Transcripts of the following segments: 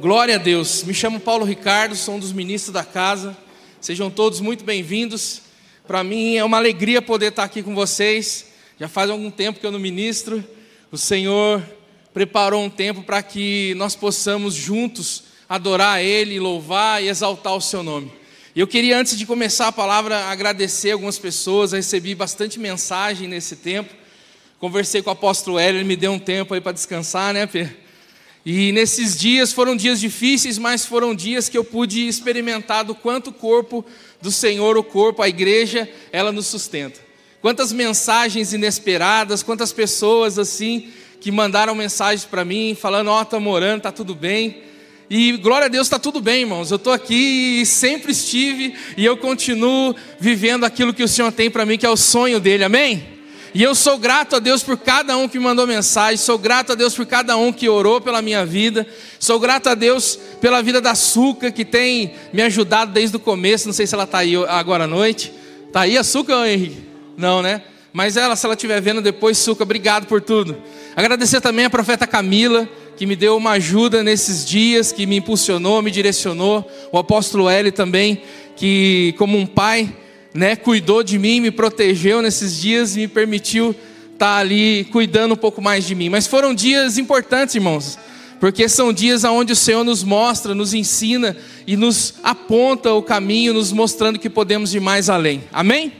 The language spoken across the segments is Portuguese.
Glória a Deus. Me chamo Paulo Ricardo, sou um dos ministros da casa. Sejam todos muito bem-vindos. Para mim é uma alegria poder estar aqui com vocês. Já faz algum tempo que eu não ministro. O Senhor preparou um tempo para que nós possamos juntos adorar Ele, louvar e exaltar o Seu nome. E eu queria, antes de começar a palavra, agradecer algumas pessoas. Eu recebi bastante mensagem nesse tempo. Conversei com o apóstolo Hélio, ele me deu um tempo aí para descansar, né, Pedro? E nesses dias foram dias difíceis, mas foram dias que eu pude experimentar do quanto o corpo do Senhor, o corpo, a igreja, ela nos sustenta. Quantas mensagens inesperadas, quantas pessoas assim que mandaram mensagens para mim falando: "Ó, oh, morando, tá tudo bem". E glória a Deus, está tudo bem, irmãos. Eu estou aqui e sempre estive e eu continuo vivendo aquilo que o Senhor tem para mim, que é o sonho dele, amém? E eu sou grato a Deus por cada um que mandou mensagem, sou grato a Deus por cada um que orou pela minha vida, sou grato a Deus pela vida da Suca, que tem me ajudado desde o começo. Não sei se ela está aí agora à noite. Está aí a Suca, Henrique? Não, né? Mas ela, se ela estiver vendo depois, Suca, obrigado por tudo. Agradecer também a profeta Camila, que me deu uma ajuda nesses dias, que me impulsionou, me direcionou. O apóstolo L também, que como um pai né, cuidou de mim, me protegeu nesses dias e me permitiu estar tá ali cuidando um pouco mais de mim. Mas foram dias importantes, irmãos, porque são dias onde o Senhor nos mostra, nos ensina e nos aponta o caminho, nos mostrando que podemos ir mais além. Amém?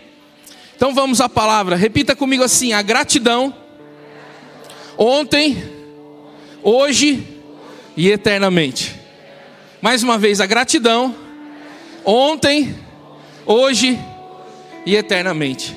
Então vamos à palavra. Repita comigo assim: a gratidão ontem, hoje e eternamente. Mais uma vez, a gratidão ontem, hoje e eternamente.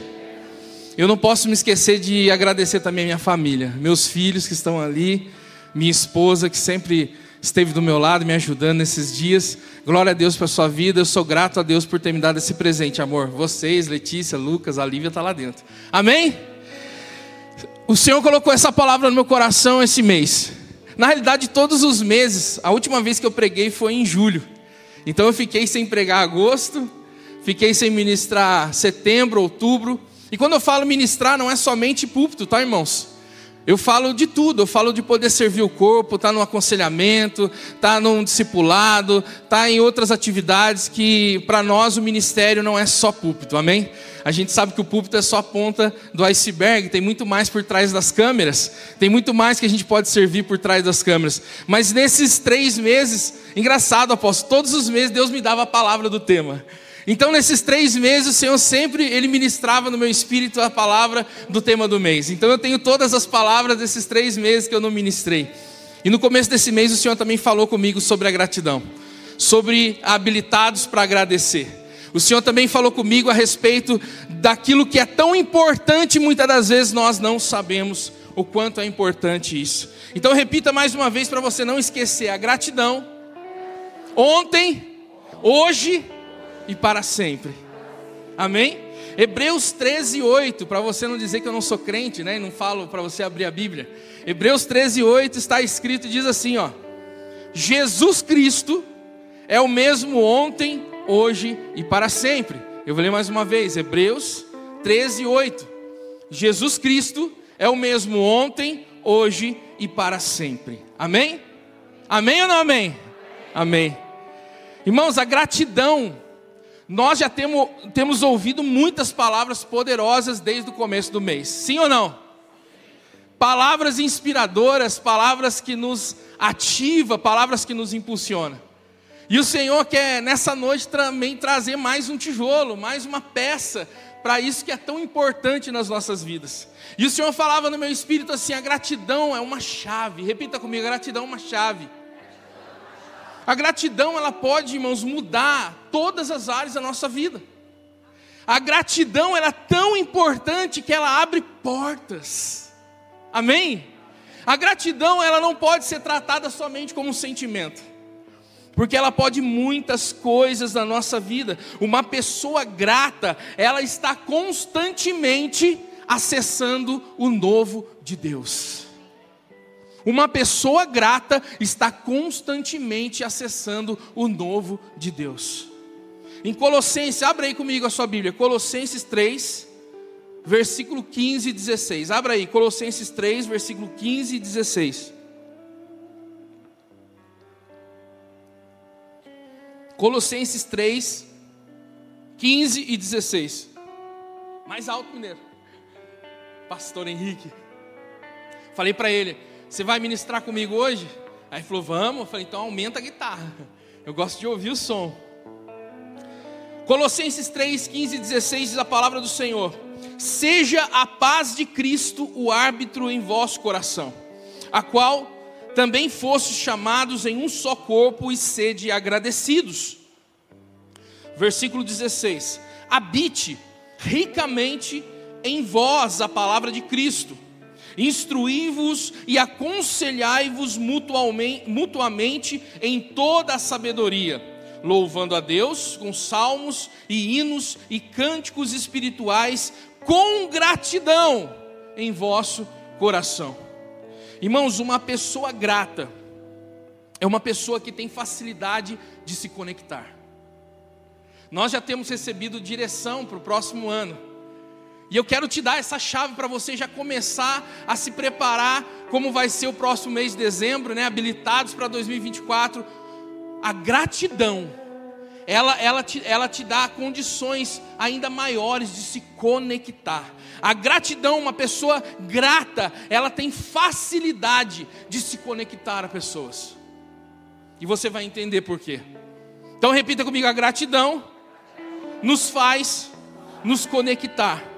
Eu não posso me esquecer de agradecer também a minha família, meus filhos que estão ali, minha esposa que sempre esteve do meu lado me ajudando nesses dias. Glória a Deus pela sua vida. Eu sou grato a Deus por ter me dado esse presente, amor. Vocês, Letícia, Lucas, a Lívia está lá dentro. Amém? O Senhor colocou essa palavra no meu coração esse mês. Na realidade, todos os meses, a última vez que eu preguei foi em julho. Então eu fiquei sem pregar agosto, Fiquei sem ministrar setembro, outubro. E quando eu falo ministrar, não é somente púlpito, tá, irmãos? Eu falo de tudo, eu falo de poder servir o corpo, tá no aconselhamento, tá num discipulado, tá em outras atividades que para nós o ministério não é só púlpito, amém? A gente sabe que o púlpito é só a ponta do iceberg, tem muito mais por trás das câmeras, tem muito mais que a gente pode servir por trás das câmeras. Mas nesses três meses, engraçado, apóstolo, todos os meses Deus me dava a palavra do tema. Então, nesses três meses, o Senhor sempre ele ministrava no meu espírito a palavra do tema do mês. Então, eu tenho todas as palavras desses três meses que eu não ministrei. E no começo desse mês, o Senhor também falou comigo sobre a gratidão, sobre habilitados para agradecer. O Senhor também falou comigo a respeito daquilo que é tão importante, muitas das vezes nós não sabemos o quanto é importante isso. Então, repita mais uma vez para você não esquecer: a gratidão, ontem, hoje e para sempre. Amém? Hebreus 13, 8, para você não dizer que eu não sou crente, né? E não falo para você abrir a Bíblia. Hebreus 13, 8 está escrito e diz assim: ó, Jesus Cristo é o mesmo ontem, hoje e para sempre. Eu vou ler mais uma vez, Hebreus 13, 8. Jesus Cristo é o mesmo ontem, hoje e para sempre. Amém? Amém ou não amém? Amém. Irmãos, a gratidão nós já temos, temos ouvido muitas palavras poderosas desde o começo do mês, sim ou não? Palavras inspiradoras, palavras que nos ativa, palavras que nos impulsiona. E o Senhor quer nessa noite também trazer mais um tijolo, mais uma peça para isso que é tão importante nas nossas vidas. E o Senhor falava no meu espírito assim: a gratidão é uma chave. Repita comigo: a gratidão é uma chave a gratidão, ela pode, irmãos, mudar todas as áreas da nossa vida. A gratidão é tão importante que ela abre portas. Amém? A gratidão ela não pode ser tratada somente como um sentimento. Porque ela pode muitas coisas na nossa vida. Uma pessoa grata, ela está constantemente acessando o novo de Deus. Uma pessoa grata está constantemente acessando o novo de Deus. Em Colossenses, abra aí comigo a sua Bíblia, Colossenses 3, versículo 15 e 16. Abra aí, Colossenses 3, versículo 15 e 16. Colossenses 3, 15 e 16. Mais alto, mineiro. Pastor Henrique. Falei para ele: Você vai ministrar comigo hoje? Aí ele falou: Vamos. Eu falei: Então aumenta a guitarra. Eu gosto de ouvir o som. Colossenses 3, 15 e 16 diz a palavra do Senhor: Seja a paz de Cristo o árbitro em vosso coração, a qual também fostes chamados em um só corpo e sede agradecidos. Versículo 16: Habite ricamente em vós a palavra de Cristo, instruí-vos e aconselhai-vos mutuamente, em toda a sabedoria, louvando a Deus com salmos e hinos e cânticos espirituais com gratidão em vosso coração. Irmãos, uma pessoa grata é uma pessoa que tem facilidade de se conectar. Nós já temos recebido direção para o próximo ano. E eu quero te dar essa chave para você já começar a se preparar como vai ser o próximo mês de dezembro, né? Habilitados para 2024. A gratidão ela, ela, te, ela te dá condições ainda maiores de se conectar. A gratidão, uma pessoa grata, ela tem facilidade de se conectar a pessoas. E você vai entender por quê. Então repita comigo: a gratidão nos faz nos conectar.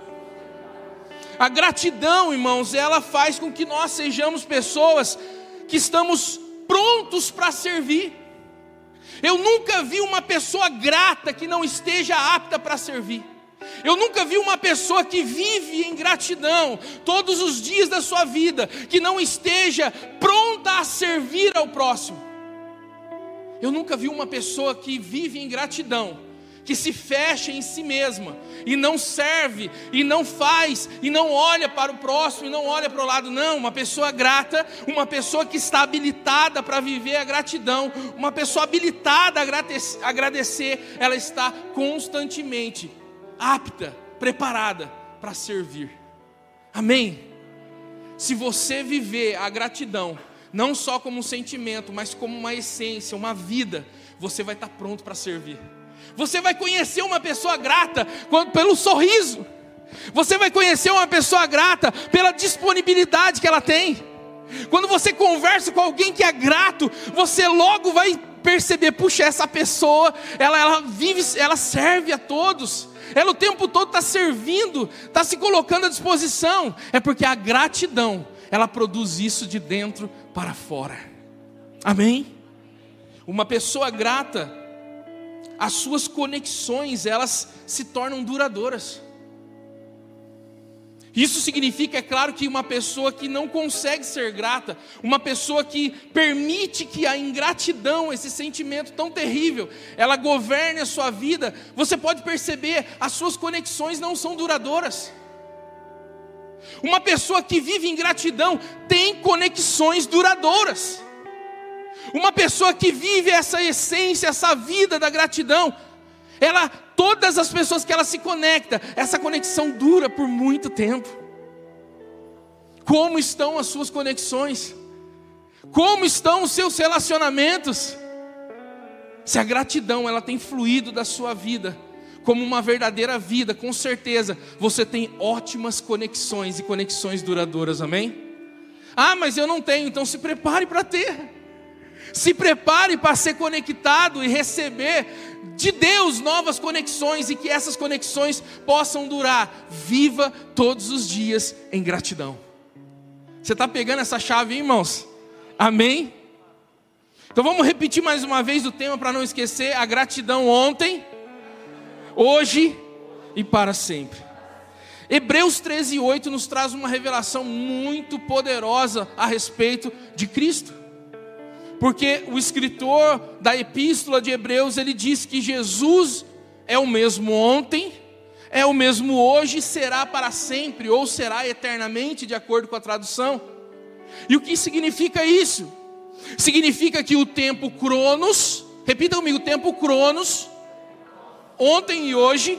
A gratidão, irmãos, ela faz com que nós sejamos pessoas que estamos prontos para servir. Eu nunca vi uma pessoa grata que não esteja apta para servir. Eu nunca vi uma pessoa que vive em gratidão todos os dias da sua vida, que não esteja pronta a servir ao próximo. Eu nunca vi uma pessoa que vive em gratidão que se fecha em si mesma e não serve e não faz e não olha para o próximo e não olha para o lado, não. Uma pessoa grata, uma pessoa que está habilitada para viver a gratidão, uma pessoa habilitada a agradecer, ela está constantemente apta, preparada para servir. Amém? Se você viver a gratidão, não só como um sentimento, mas como uma essência, uma vida, você vai estar pronto para servir. Você vai conhecer uma pessoa grata pelo sorriso. Você vai conhecer uma pessoa grata pela disponibilidade que ela tem. Quando você conversa com alguém que é grato, você logo vai perceber, puxa, essa pessoa, ela, ela vive, ela serve a todos. Ela o tempo todo está servindo, está se colocando à disposição. É porque a gratidão, ela produz isso de dentro para fora. Amém? Uma pessoa grata, as suas conexões elas se tornam duradouras. Isso significa, é claro, que uma pessoa que não consegue ser grata, uma pessoa que permite que a ingratidão, esse sentimento tão terrível, ela governe a sua vida, você pode perceber, as suas conexões não são duradouras. Uma pessoa que vive em gratidão tem conexões duradouras. Uma pessoa que vive essa essência, essa vida da gratidão, ela, todas as pessoas que ela se conecta, essa conexão dura por muito tempo. Como estão as suas conexões? Como estão os seus relacionamentos? Se a gratidão ela tem fluído da sua vida como uma verdadeira vida, com certeza você tem ótimas conexões e conexões duradouras, amém? Ah, mas eu não tenho, então se prepare para ter. Se prepare para ser conectado e receber de Deus novas conexões e que essas conexões possam durar. Viva todos os dias em gratidão. Você está pegando essa chave, irmãos? Amém? Então vamos repetir mais uma vez o tema para não esquecer: a gratidão ontem, hoje e para sempre. Hebreus 13, 8 nos traz uma revelação muito poderosa a respeito de Cristo. Porque o escritor da epístola de Hebreus, ele diz que Jesus é o mesmo ontem, é o mesmo hoje, será para sempre ou será eternamente, de acordo com a tradução. E o que significa isso? Significa que o tempo Cronos, repita comigo, o tempo Cronos, ontem e hoje,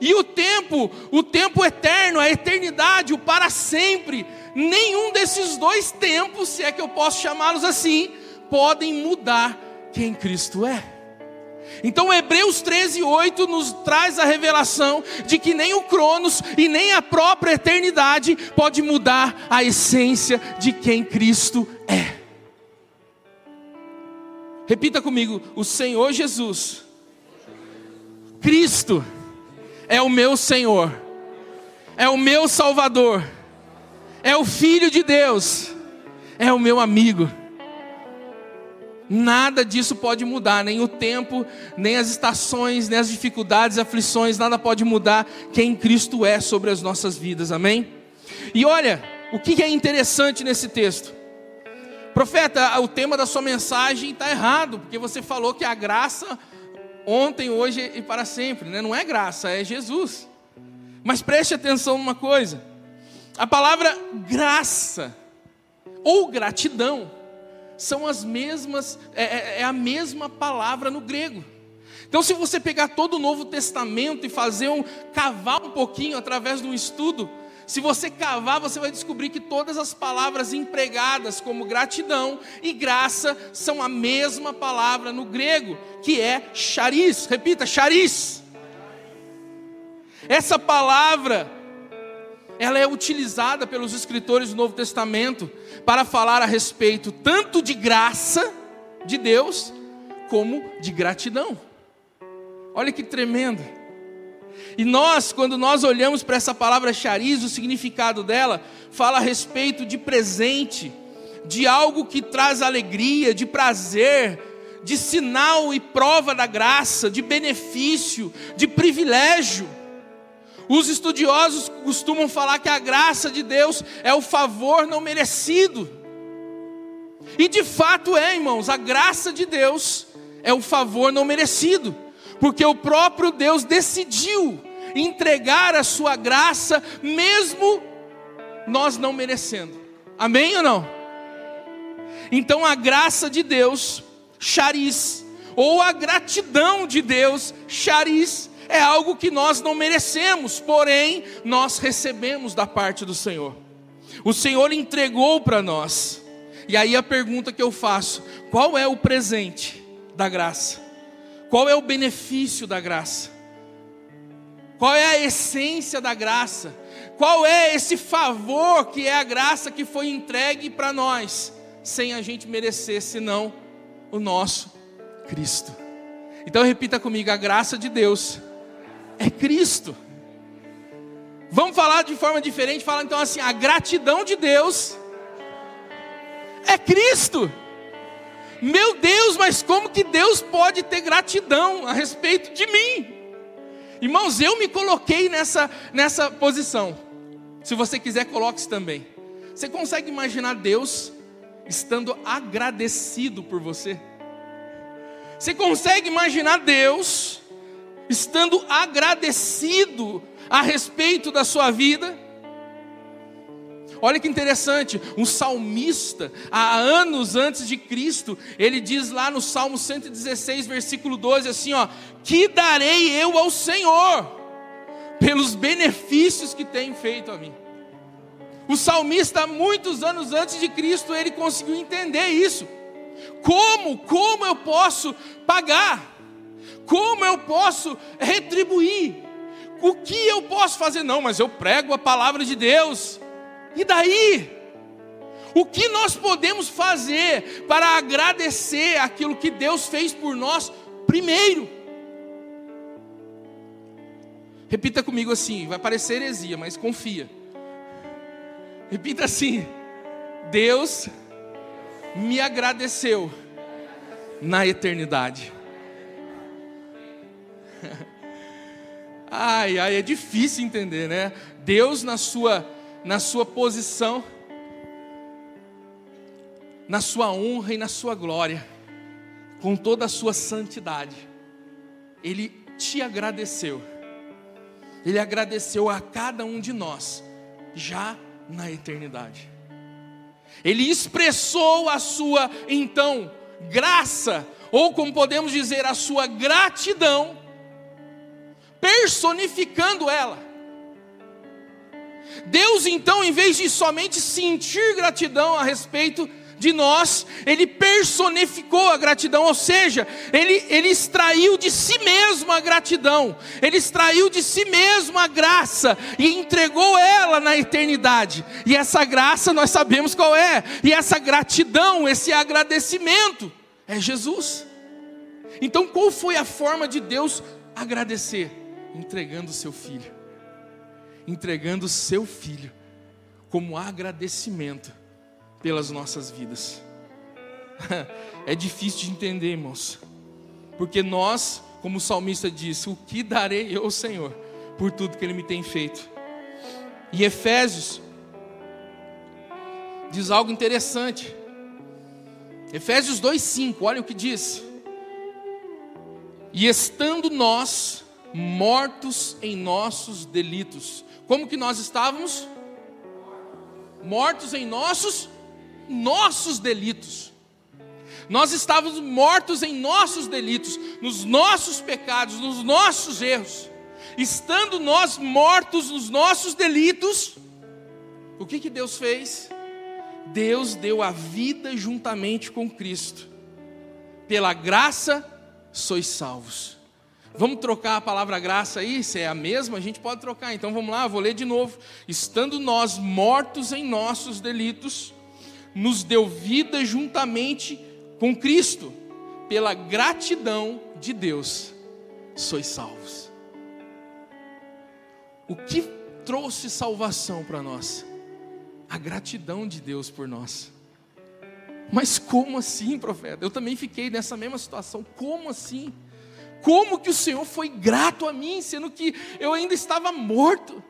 e o tempo, o tempo eterno, a eternidade, o para sempre, nenhum desses dois tempos, se é que eu posso chamá-los assim, podem mudar quem Cristo é. Então Hebreus 13, 8 nos traz a revelação de que nem o Cronos e nem a própria eternidade pode mudar a essência de quem Cristo é. Repita comigo: o Senhor Jesus, Cristo, é o meu Senhor, é o meu Salvador, é o Filho de Deus, é o meu amigo. Nada disso pode mudar, nem o tempo, nem as estações, nem as dificuldades, aflições, nada pode mudar quem Cristo é sobre as nossas vidas, amém? E olha, o que é interessante nesse texto? Profeta, o tema da sua mensagem está errado, porque você falou que a graça ontem, hoje e para sempre, né? não é graça, é Jesus. Mas preste atenção numa coisa: a palavra graça ou gratidão são as mesmas, é, é, é a mesma palavra no grego. Então, se você pegar todo o Novo Testamento e fazer um cavar um pouquinho através de um estudo, se você cavar, você vai descobrir que todas as palavras empregadas como gratidão e graça são a mesma palavra no grego, que é charis. Repita, charis. Essa palavra ela é utilizada pelos escritores do Novo Testamento para falar a respeito tanto de graça de Deus, como de gratidão. Olha que tremendo. E nós, quando nós olhamos para essa palavra chariz, o significado dela fala a respeito de presente, de algo que traz alegria, de prazer, de sinal e prova da graça, de benefício, de privilégio. Os estudiosos costumam falar que a graça de Deus é o favor não merecido. E de fato é, irmãos, a graça de Deus é o favor não merecido, porque o próprio Deus decidiu entregar a sua graça, mesmo nós não merecendo. Amém ou não? Então a graça de Deus, chariz, ou a gratidão de Deus, chariz, é algo que nós não merecemos, porém nós recebemos da parte do Senhor. O Senhor entregou para nós. E aí a pergunta que eu faço: qual é o presente da graça? Qual é o benefício da graça? Qual é a essência da graça? Qual é esse favor que é a graça que foi entregue para nós, sem a gente merecer, senão o nosso Cristo? Então repita comigo: a graça de Deus é Cristo. Vamos falar de forma diferente, falar então assim, a gratidão de Deus é Cristo. Meu Deus, mas como que Deus pode ter gratidão a respeito de mim? Irmãos, eu me coloquei nessa, nessa posição. Se você quiser, coloque-se também. Você consegue imaginar Deus estando agradecido por você? Você consegue imaginar Deus estando agradecido a respeito da sua vida. Olha que interessante, um salmista, há anos antes de Cristo, ele diz lá no Salmo 116, versículo 12, assim: ó, que darei eu ao Senhor pelos benefícios que tem feito a mim. O salmista, muitos anos antes de Cristo, ele conseguiu entender isso. Como, como eu posso pagar? Como eu posso retribuir? O que eu posso fazer? Não, mas eu prego a palavra de Deus. E daí? O que nós podemos fazer para agradecer aquilo que Deus fez por nós primeiro? Repita comigo assim, vai parecer heresia, mas confia. Repita assim: Deus me agradeceu na eternidade. ai, ai, é difícil entender, né? Deus na sua na sua posição, na sua honra e na sua glória, com toda a sua santidade. Ele te agradeceu. Ele agradeceu a cada um de nós já na eternidade. Ele expressou a sua então graça, ou como podemos dizer, a sua gratidão personificando ela. Deus, então, em vez de somente sentir gratidão a respeito de nós, ele personificou a gratidão, ou seja, ele, ele extraiu de si mesmo a gratidão, ele extraiu de si mesmo a graça e entregou ela na eternidade. E essa graça nós sabemos qual é, e essa gratidão, esse agradecimento é Jesus. Então, qual foi a forma de Deus agradecer? Entregando o seu filho, entregando seu filho como agradecimento pelas nossas vidas. É difícil de entender, irmãos, porque nós, como o salmista disse, o que darei eu, Senhor, por tudo que Ele me tem feito. E Efésios diz algo interessante. Efésios 2,5, olha o que diz. E estando nós mortos em nossos delitos, como que nós estávamos? Mortos em nossos nossos delitos. Nós estávamos mortos em nossos delitos, nos nossos pecados, nos nossos erros. Estando nós mortos nos nossos delitos, o que, que Deus fez? Deus deu a vida juntamente com Cristo. Pela graça sois salvos. Vamos trocar a palavra graça aí? Se é a mesma, a gente pode trocar. Então vamos lá, vou ler de novo. Estando nós mortos em nossos delitos, nos deu vida juntamente com Cristo, pela gratidão de Deus, sois salvos. O que trouxe salvação para nós? A gratidão de Deus por nós. Mas como assim, profeta? Eu também fiquei nessa mesma situação. Como assim? Como que o Senhor foi grato a mim, sendo que eu ainda estava morto?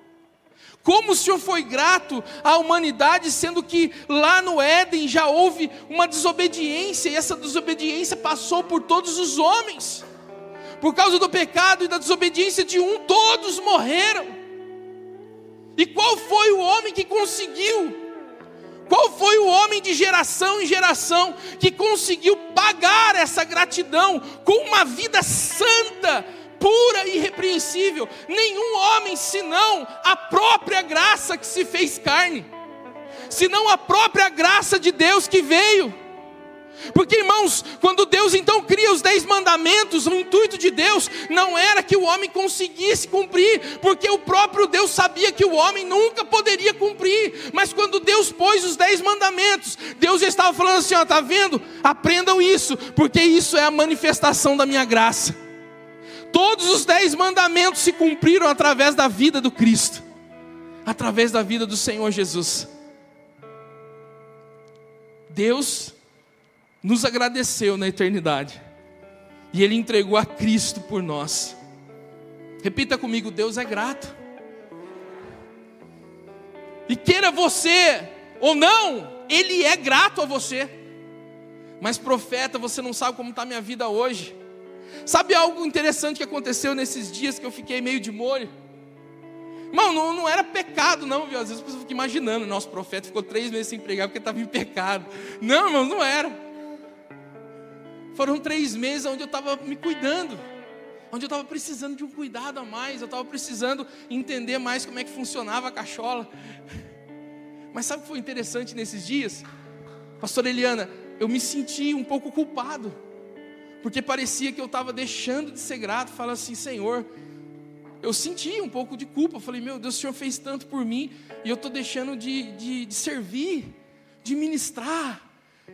Como o Senhor foi grato à humanidade, sendo que lá no Éden já houve uma desobediência, e essa desobediência passou por todos os homens. Por causa do pecado e da desobediência de um, todos morreram. E qual foi o homem que conseguiu? Qual foi o homem de geração em geração que conseguiu pagar essa gratidão com uma vida santa? pura e irrepreensível, nenhum homem senão a própria graça que se fez carne, senão a própria graça de Deus que veio. Porque, irmãos, quando Deus então cria os dez mandamentos, o intuito de Deus não era que o homem conseguisse cumprir, porque o próprio Deus sabia que o homem nunca poderia cumprir. Mas quando Deus pôs os dez mandamentos, Deus estava falando assim: está vendo? Aprendam isso, porque isso é a manifestação da minha graça. Todos os dez mandamentos se cumpriram através da vida do Cristo, através da vida do Senhor Jesus. Deus nos agradeceu na eternidade, e Ele entregou a Cristo por nós. Repita comigo: Deus é grato. E queira você ou não, Ele é grato a você. Mas, profeta, você não sabe como está a minha vida hoje. Sabe algo interessante que aconteceu nesses dias que eu fiquei meio de molho? Irmão, não, não era pecado, não, viu? Às vezes a pessoa fica imaginando, nosso profeta ficou três meses sem pregar porque estava em pecado. Não, irmão, não era. Foram três meses onde eu estava me cuidando, onde eu estava precisando de um cuidado a mais, eu estava precisando entender mais como é que funcionava a cachola. Mas sabe o que foi interessante nesses dias? Pastor Eliana, eu me senti um pouco culpado porque parecia que eu estava deixando de ser grato, falando assim, Senhor, eu senti um pouco de culpa, falei, meu Deus, o Senhor fez tanto por mim, e eu estou deixando de, de, de servir, de ministrar,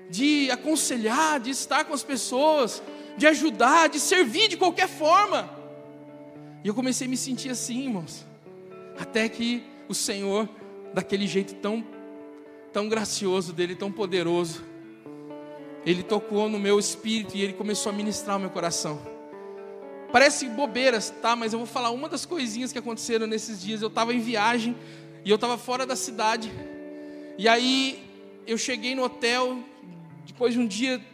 de aconselhar, de estar com as pessoas, de ajudar, de servir de qualquer forma. E eu comecei a me sentir assim, irmãos, até que o Senhor, daquele jeito tão, tão gracioso dele, tão poderoso, ele tocou no meu espírito e ele começou a ministrar o meu coração. Parece bobeiras, tá? Mas eu vou falar uma das coisinhas que aconteceram nesses dias. Eu estava em viagem e eu estava fora da cidade. E aí eu cheguei no hotel depois de um dia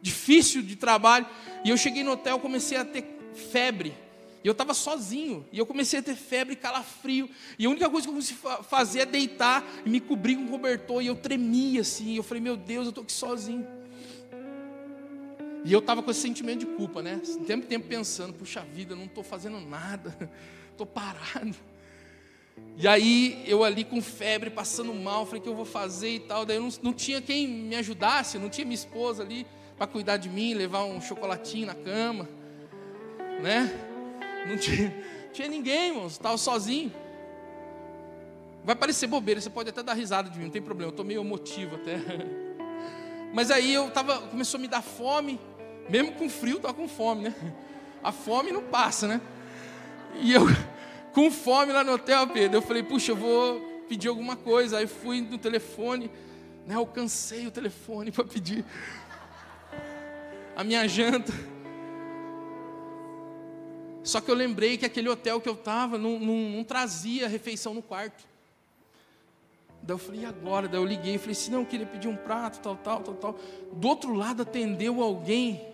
difícil de trabalho. E eu cheguei no hotel, comecei a ter febre. E eu estava sozinho. E eu comecei a ter febre, calafrio. E a única coisa que eu consegui fazer é deitar e me cobrir com um cobertor. E eu tremia assim. E eu falei, meu Deus, eu estou aqui sozinho. E eu estava com esse sentimento de culpa, né? Tempo tempo pensando, puxa vida, não estou fazendo nada, estou parado. E aí eu ali com febre, passando mal, falei que eu vou fazer e tal. Daí eu não, não tinha quem me ajudasse, não tinha minha esposa ali para cuidar de mim, levar um chocolatinho na cama, né? Não tinha, tinha ninguém, irmãos, estava sozinho. Vai parecer bobeira, você pode até dar risada de mim, não tem problema, eu estou meio emotivo até. Mas aí eu tava, começou a me dar fome, mesmo com frio, estava com fome, né? A fome não passa, né? E eu com fome lá no hotel, Pedro. Eu falei, puxa, eu vou pedir alguma coisa. Aí fui no telefone, né, alcancei o telefone para pedir a minha janta. Só que eu lembrei que aquele hotel que eu estava não, não, não, trazia refeição no quarto. Daí eu falei, e agora? Daí eu liguei e falei assim, não, eu queria pedir um prato, tal, tal, tal, tal. Do outro lado atendeu alguém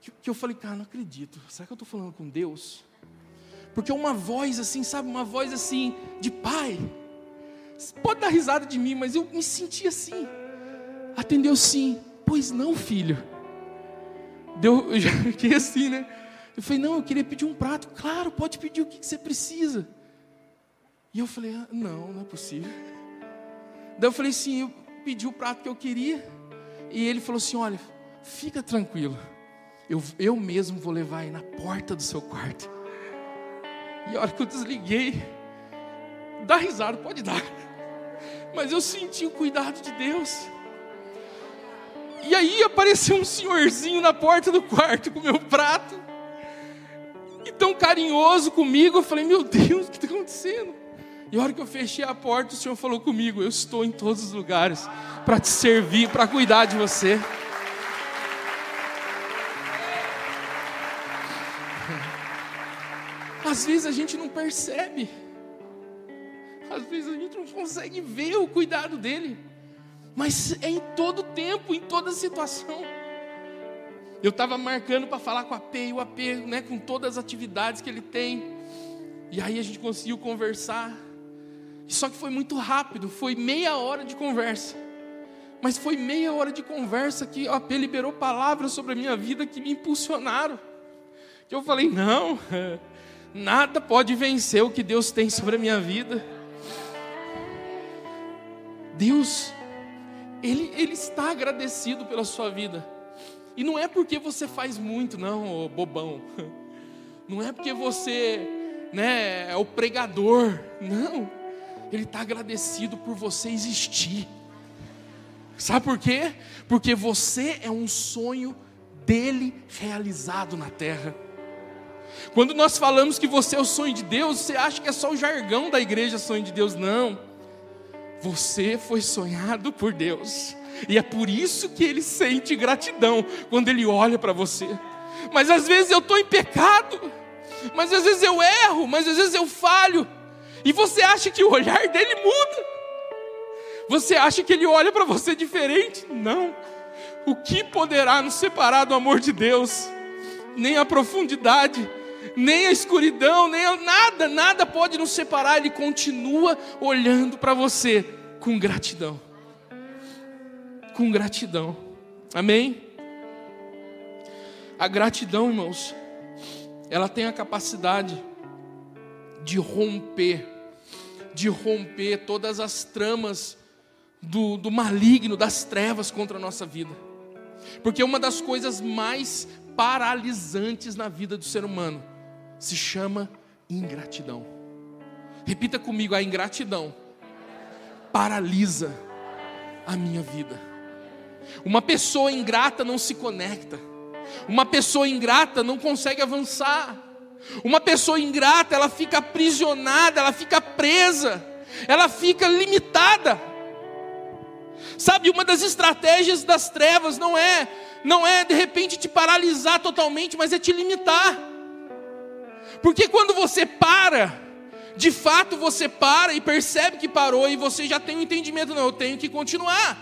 que, que eu falei, cara, não acredito. Será que eu estou falando com Deus? Porque uma voz assim, sabe, uma voz assim de pai. Pode dar risada de mim, mas eu me senti assim. Atendeu sim. Pois não, filho. Deu, eu já fiquei assim, né? Eu falei, não, eu queria pedir um prato. Claro, pode pedir o que você precisa. E eu falei, ah, não, não é possível. Daí eu falei, sim, eu pedi o prato que eu queria. E ele falou assim: olha, fica tranquilo. Eu, eu mesmo vou levar aí na porta do seu quarto. E a hora que eu desliguei, dá risada, pode dar. Mas eu senti o cuidado de Deus. E aí apareceu um senhorzinho na porta do quarto com meu prato. E tão carinhoso comigo, eu falei, meu Deus, o que está acontecendo? E a hora que eu fechei a porta, o Senhor falou comigo: Eu estou em todos os lugares para te servir, para cuidar de você. Às vezes a gente não percebe. Às vezes a gente não consegue ver o cuidado dele. Mas é em todo tempo, em toda situação. Eu estava marcando para falar com a AP e o AP, né, com todas as atividades que ele tem. E aí a gente conseguiu conversar. Só que foi muito rápido, foi meia hora de conversa. Mas foi meia hora de conversa que o AP liberou palavras sobre a minha vida que me impulsionaram. Que eu falei, não, Nada pode vencer o que Deus tem sobre a minha vida. Deus, Ele, Ele está agradecido pela sua vida. E não é porque você faz muito, não, bobão. Não é porque você né, é o pregador. Não. Ele está agradecido por você existir. Sabe por quê? Porque você é um sonho dele realizado na terra. Quando nós falamos que você é o sonho de Deus, você acha que é só o jargão da igreja sonho de Deus? Não. Você foi sonhado por Deus. E é por isso que ele sente gratidão quando ele olha para você. Mas às vezes eu estou em pecado, mas às vezes eu erro, mas às vezes eu falho. E você acha que o olhar dele muda? Você acha que ele olha para você diferente? Não. O que poderá nos separar do amor de Deus? Nem a profundidade, nem a escuridão, nem a, nada, nada pode nos separar. Ele continua olhando para você com gratidão. Com gratidão. Amém? A gratidão, irmãos, ela tem a capacidade de romper, de romper todas as tramas do, do maligno, das trevas contra a nossa vida. Porque uma das coisas mais paralisantes na vida do ser humano se chama ingratidão. Repita comigo: a ingratidão paralisa a minha vida. Uma pessoa ingrata não se conecta. Uma pessoa ingrata não consegue avançar. Uma pessoa ingrata, ela fica aprisionada, ela fica presa, ela fica limitada. Sabe, uma das estratégias das trevas não é não é de repente te paralisar totalmente, mas é te limitar. Porque quando você para, de fato você para e percebe que parou e você já tem o um entendimento, não, eu tenho que continuar.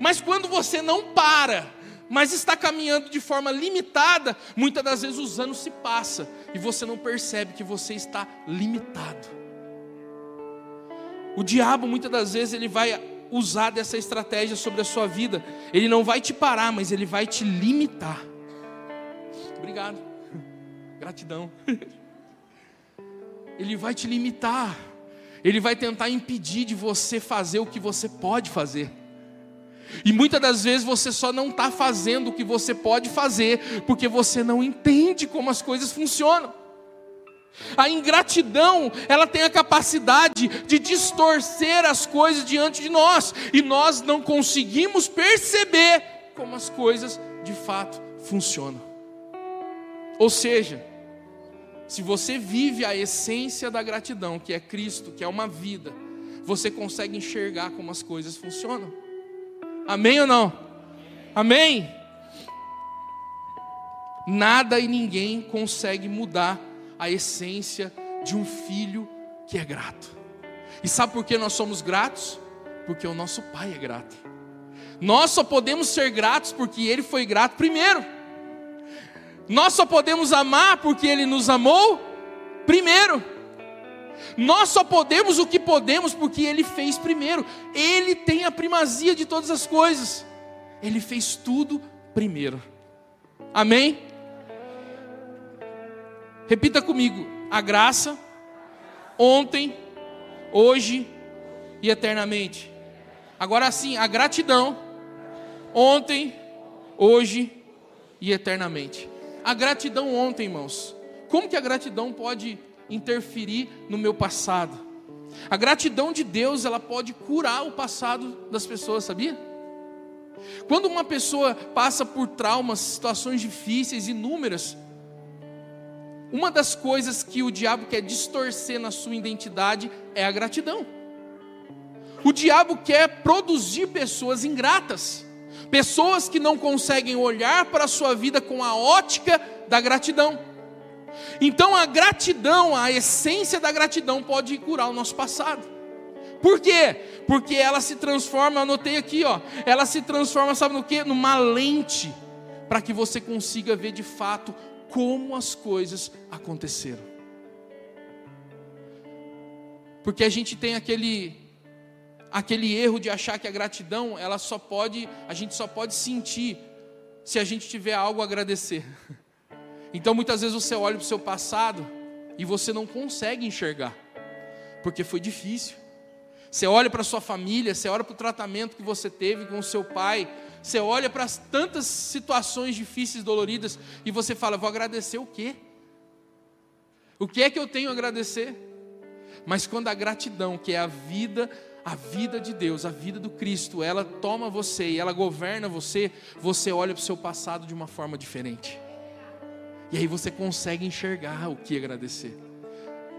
Mas quando você não para, mas está caminhando de forma limitada, muitas das vezes os anos se passam e você não percebe que você está limitado. O diabo muitas das vezes ele vai usar dessa estratégia sobre a sua vida. Ele não vai te parar, mas ele vai te limitar. Obrigado. Gratidão. Ele vai te limitar. Ele vai tentar impedir de você fazer o que você pode fazer. E muitas das vezes você só não está fazendo o que você pode fazer, porque você não entende como as coisas funcionam. A ingratidão, ela tem a capacidade de distorcer as coisas diante de nós, e nós não conseguimos perceber como as coisas de fato funcionam. Ou seja, se você vive a essência da gratidão, que é Cristo, que é uma vida, você consegue enxergar como as coisas funcionam. Amém ou não? Amém? Nada e ninguém consegue mudar a essência de um filho que é grato. E sabe por que nós somos gratos? Porque o nosso Pai é grato. Nós só podemos ser gratos porque Ele foi grato primeiro. Nós só podemos amar porque Ele nos amou primeiro. Nós só podemos o que podemos porque Ele fez primeiro. Ele tem a primazia de todas as coisas. Ele fez tudo primeiro. Amém? Repita comigo: a graça, ontem, hoje e eternamente. Agora sim, a gratidão, ontem, hoje e eternamente. A gratidão ontem, irmãos. Como que a gratidão pode interferir no meu passado? A gratidão de Deus, ela pode curar o passado das pessoas, sabia? Quando uma pessoa passa por traumas, situações difíceis, inúmeras, uma das coisas que o diabo quer distorcer na sua identidade é a gratidão. O diabo quer produzir pessoas ingratas. Pessoas que não conseguem olhar para a sua vida com a ótica da gratidão. Então a gratidão, a essência da gratidão pode curar o nosso passado. Por quê? Porque ela se transforma, anotei aqui, ó, ela se transforma, sabe no que? Numa lente, para que você consiga ver de fato como as coisas aconteceram. Porque a gente tem aquele aquele erro de achar que a gratidão, ela só pode, a gente só pode sentir se a gente tiver algo a agradecer. Então muitas vezes você olha para o seu passado e você não consegue enxergar, porque foi difícil. Você olha para sua família, você olha para o tratamento que você teve com o seu pai, você olha para tantas situações difíceis, doloridas, e você fala: vou agradecer o quê? O que é que eu tenho a agradecer? Mas quando a gratidão, que é a vida a vida de Deus, a vida do Cristo, ela toma você e ela governa você, você olha para o seu passado de uma forma diferente. E aí você consegue enxergar o que agradecer.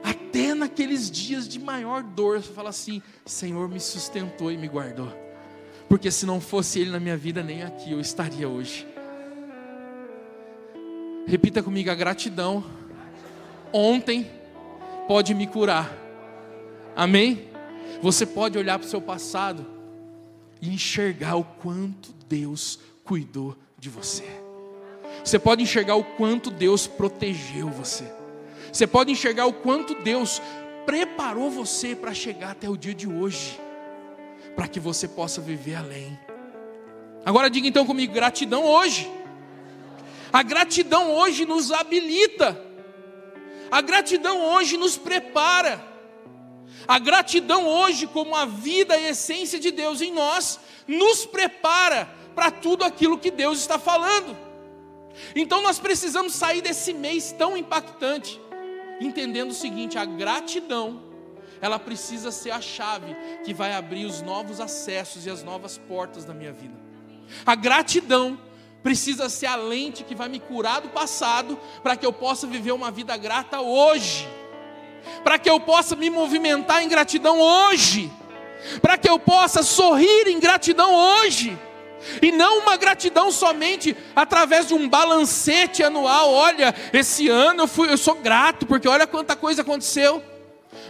Até naqueles dias de maior dor, você fala assim: Senhor me sustentou e me guardou. Porque se não fosse Ele na minha vida, nem aqui eu estaria hoje. Repita comigo: a gratidão ontem pode me curar. Amém? Você pode olhar para o seu passado e enxergar o quanto Deus cuidou de você. Você pode enxergar o quanto Deus protegeu você. Você pode enxergar o quanto Deus preparou você para chegar até o dia de hoje, para que você possa viver além. Agora diga então comigo: gratidão hoje. A gratidão hoje nos habilita. A gratidão hoje nos prepara. A gratidão hoje, como a vida e a essência de Deus em nós, nos prepara para tudo aquilo que Deus está falando. Então nós precisamos sair desse mês tão impactante, entendendo o seguinte: a gratidão, ela precisa ser a chave que vai abrir os novos acessos e as novas portas da minha vida. A gratidão precisa ser a lente que vai me curar do passado, para que eu possa viver uma vida grata hoje para que eu possa me movimentar em gratidão hoje, para que eu possa sorrir em gratidão hoje, e não uma gratidão somente através de um balancete anual. Olha, esse ano eu, fui, eu sou grato, porque olha quanta coisa aconteceu.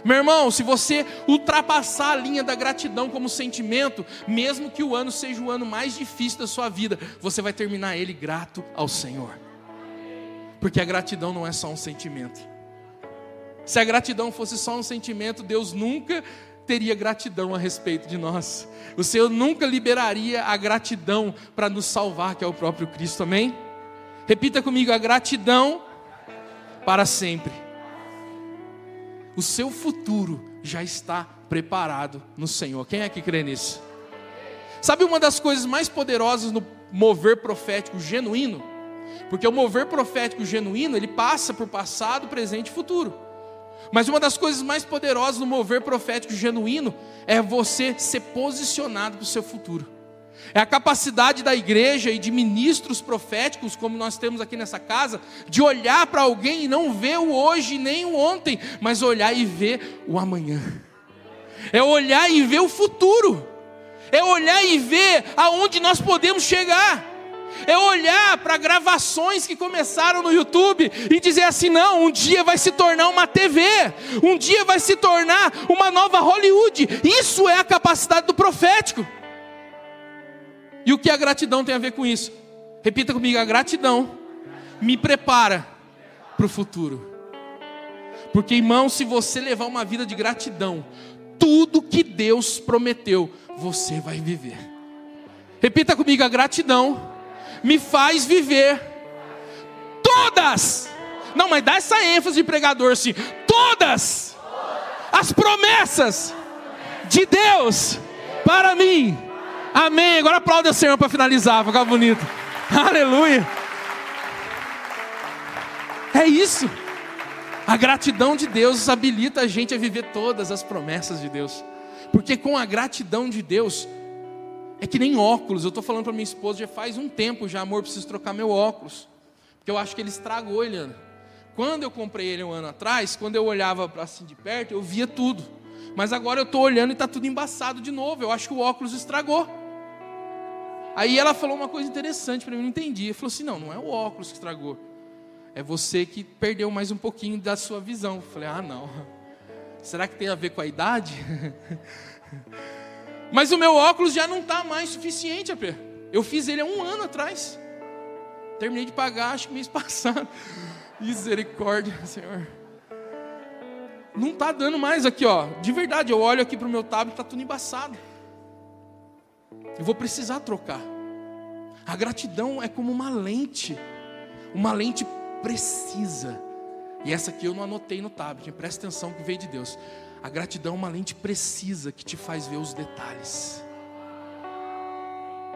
Meu irmão, se você ultrapassar a linha da gratidão como sentimento, mesmo que o ano seja o ano mais difícil da sua vida, você vai terminar ele grato ao Senhor. Porque a gratidão não é só um sentimento. Se a gratidão fosse só um sentimento, Deus nunca teria gratidão a respeito de nós. O Senhor nunca liberaria a gratidão para nos salvar, que é o próprio Cristo, amém? Repita comigo: a gratidão para sempre. o seu futuro já está preparado no Senhor. Quem é que crê nisso? Sabe uma das coisas mais poderosas no mover profético genuíno? Porque o mover profético genuíno, ele passa por passado, presente e futuro. Mas uma das coisas mais poderosas no mover profético genuíno é você ser posicionado para o seu futuro. É a capacidade da igreja e de ministros proféticos, como nós temos aqui nessa casa, de olhar para alguém e não ver o hoje nem o ontem, mas olhar e ver o amanhã. É olhar e ver o futuro. É olhar e ver aonde nós podemos chegar. É olhar para gravações que começaram no YouTube e dizer assim: não, um dia vai se tornar uma TV, um dia vai se tornar uma nova Hollywood. Isso é a capacidade do profético. E o que a gratidão tem a ver com isso? Repita comigo: a gratidão me prepara para o futuro. Porque, irmão, se você levar uma vida de gratidão, tudo que Deus prometeu, você vai viver. Repita comigo: a gratidão me faz viver todas. Não, mas dá essa ênfase de pregador assim: todas as promessas de Deus para mim. Amém. Agora aplauda o Senhor para finalizar, ficar bonito. Aleluia. É isso. A gratidão de Deus habilita a gente a viver todas as promessas de Deus. Porque com a gratidão de Deus, é que nem óculos. Eu estou falando para minha esposa já faz um tempo já, amor, preciso trocar meu óculos. Porque eu acho que ele estragou, Eliana. Quando eu comprei ele um ano atrás, quando eu olhava para assim de perto, eu via tudo. Mas agora eu estou olhando e está tudo embaçado de novo. Eu acho que o óculos estragou. Aí ela falou uma coisa interessante para mim, não entendi. Ela falou assim: não, não é o óculos que estragou. É você que perdeu mais um pouquinho da sua visão. Eu falei: ah, não. Será que tem a ver com a idade? Mas o meu óculos já não está mais suficiente, AP. Eu fiz ele há um ano atrás. Terminei de pagar, acho que mês passado. Misericórdia, Senhor. Não está dando mais aqui, ó. De verdade, eu olho aqui para o meu tablet, está tudo embaçado. Eu vou precisar trocar. A gratidão é como uma lente, uma lente precisa. E essa aqui eu não anotei no tablet, presta atenção que veio de Deus. A gratidão é uma lente precisa que te faz ver os detalhes.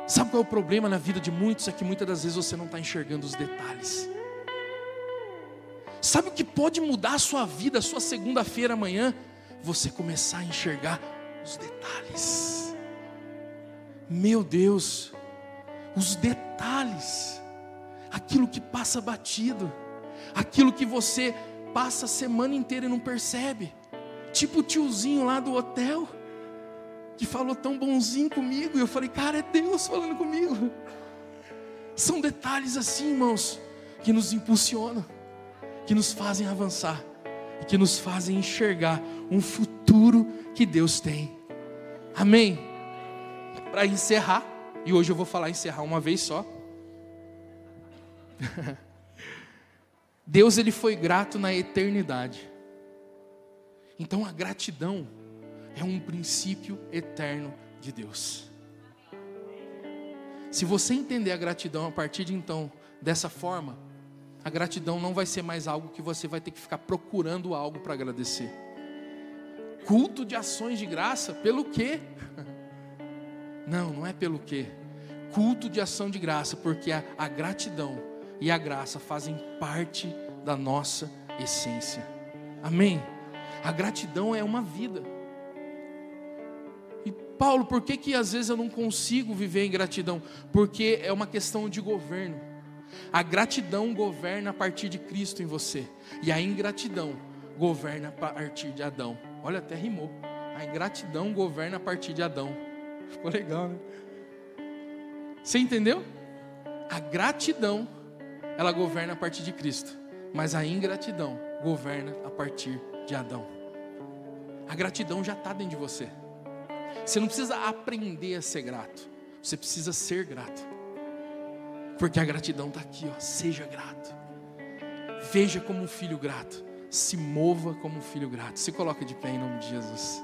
Sabe qual é o problema na vida de muitos? É que muitas das vezes você não está enxergando os detalhes. Sabe o que pode mudar a sua vida, a sua segunda-feira amanhã? Você começar a enxergar os detalhes. Meu Deus, os detalhes, aquilo que passa batido, aquilo que você passa a semana inteira e não percebe. Tipo o tiozinho lá do hotel, que falou tão bonzinho comigo. E eu falei, cara, é Deus falando comigo. São detalhes assim, irmãos, que nos impulsionam, que nos fazem avançar e que nos fazem enxergar um futuro que Deus tem. Amém? Para encerrar, e hoje eu vou falar encerrar uma vez só. Deus ele foi grato na eternidade. Então a gratidão é um princípio eterno de Deus. Se você entender a gratidão a partir de então dessa forma, a gratidão não vai ser mais algo que você vai ter que ficar procurando algo para agradecer. Culto de ações de graça, pelo quê? Não, não é pelo quê. Culto de ação de graça, porque a, a gratidão e a graça fazem parte da nossa essência. Amém? A gratidão é uma vida. E Paulo, por que que às vezes eu não consigo viver em gratidão? Porque é uma questão de governo. A gratidão governa a partir de Cristo em você, e a ingratidão governa a partir de Adão. Olha, até rimou. A ingratidão governa a partir de Adão. Ficou legal, né? Você entendeu? A gratidão, ela governa a partir de Cristo, mas a ingratidão governa a partir de Adão. A gratidão já está dentro de você. Você não precisa aprender a ser grato. Você precisa ser grato. Porque a gratidão está aqui, ó. Seja grato. Veja como um filho grato. Se mova como um filho grato. Se coloca de pé em nome de Jesus.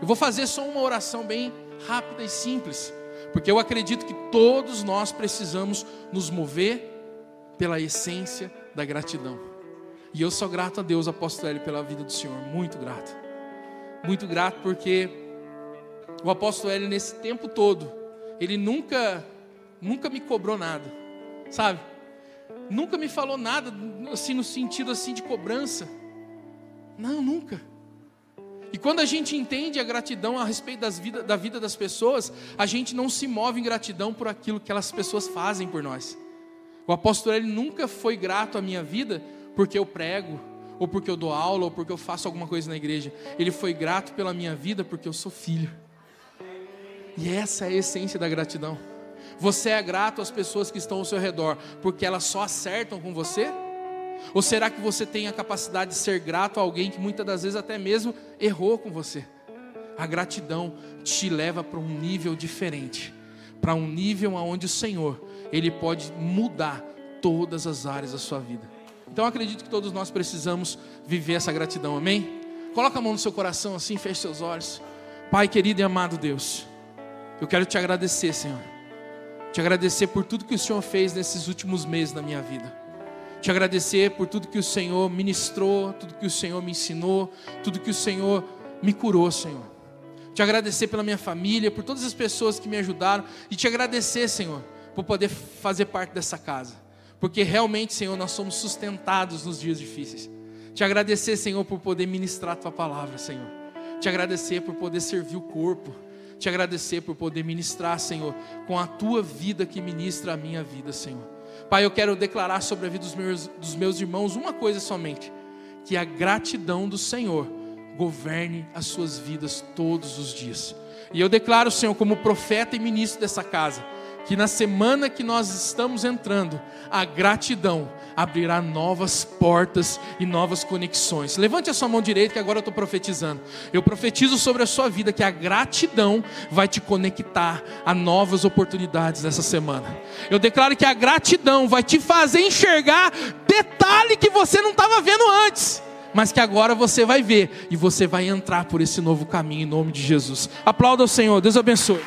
Eu vou fazer só uma oração bem rápida e simples. Porque eu acredito que todos nós precisamos nos mover pela essência da gratidão. E eu sou grato a Deus, apóstolo Hélio, pela vida do Senhor, muito grato. Muito grato porque o apóstolo Hélio, nesse tempo todo, ele nunca, nunca me cobrou nada, sabe? Nunca me falou nada, assim, no sentido assim de cobrança. Não, nunca. E quando a gente entende a gratidão a respeito das vida, da vida das pessoas, a gente não se move em gratidão por aquilo que aquelas pessoas fazem por nós. O apóstolo ele nunca foi grato à minha vida porque eu prego, ou porque eu dou aula, ou porque eu faço alguma coisa na igreja. Ele foi grato pela minha vida porque eu sou filho. E essa é a essência da gratidão. Você é grato às pessoas que estão ao seu redor porque elas só acertam com você? Ou será que você tem a capacidade de ser grato a alguém que muitas das vezes até mesmo errou com você? A gratidão te leva para um nível diferente, para um nível onde o Senhor, ele pode mudar todas as áreas da sua vida. Então acredito que todos nós precisamos viver essa gratidão, amém? Coloca a mão no seu coração assim, feche seus olhos. Pai querido e amado Deus, eu quero te agradecer, Senhor. Te agradecer por tudo que o Senhor fez nesses últimos meses na minha vida te agradecer por tudo que o Senhor ministrou, tudo que o Senhor me ensinou, tudo que o Senhor me curou, Senhor. Te agradecer pela minha família, por todas as pessoas que me ajudaram e te agradecer, Senhor, por poder fazer parte dessa casa. Porque realmente, Senhor, nós somos sustentados nos dias difíceis. Te agradecer, Senhor, por poder ministrar a tua palavra, Senhor. Te agradecer por poder servir o corpo. Te agradecer por poder ministrar, Senhor, com a tua vida que ministra a minha vida, Senhor. Pai, eu quero declarar sobre a vida dos meus, dos meus irmãos uma coisa somente: que a gratidão do Senhor governe as suas vidas todos os dias. E eu declaro, Senhor, como profeta e ministro dessa casa, que na semana que nós estamos entrando, a gratidão abrirá novas portas e novas conexões. Levante a sua mão direita, que agora eu estou profetizando. Eu profetizo sobre a sua vida que a gratidão vai te conectar a novas oportunidades nessa semana. Eu declaro que a gratidão vai te fazer enxergar detalhe que você não estava vendo antes mas que agora você vai ver e você vai entrar por esse novo caminho em nome de Jesus. Aplauda o Senhor, Deus abençoe.